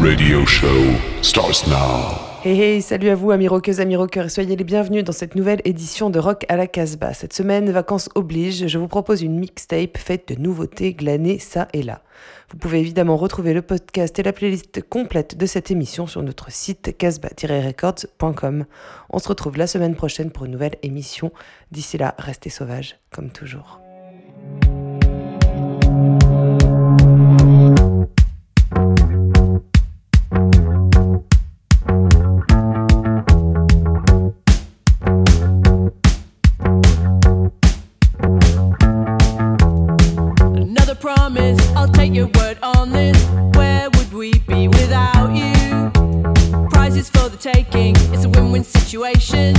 radio show starts now. Hey hey, salut à vous amis rockeuses, amis rockeurs et soyez les bienvenus dans cette nouvelle édition de Rock à la Casbah. Cette semaine, vacances oblige, je vous propose une mixtape faite de nouveautés glanées ça et là. Vous pouvez évidemment retrouver le podcast et la playlist complète de cette émission sur notre site casbah-records.com. On se retrouve la semaine prochaine pour une nouvelle émission. D'ici là, restez sauvages comme toujours. Situation.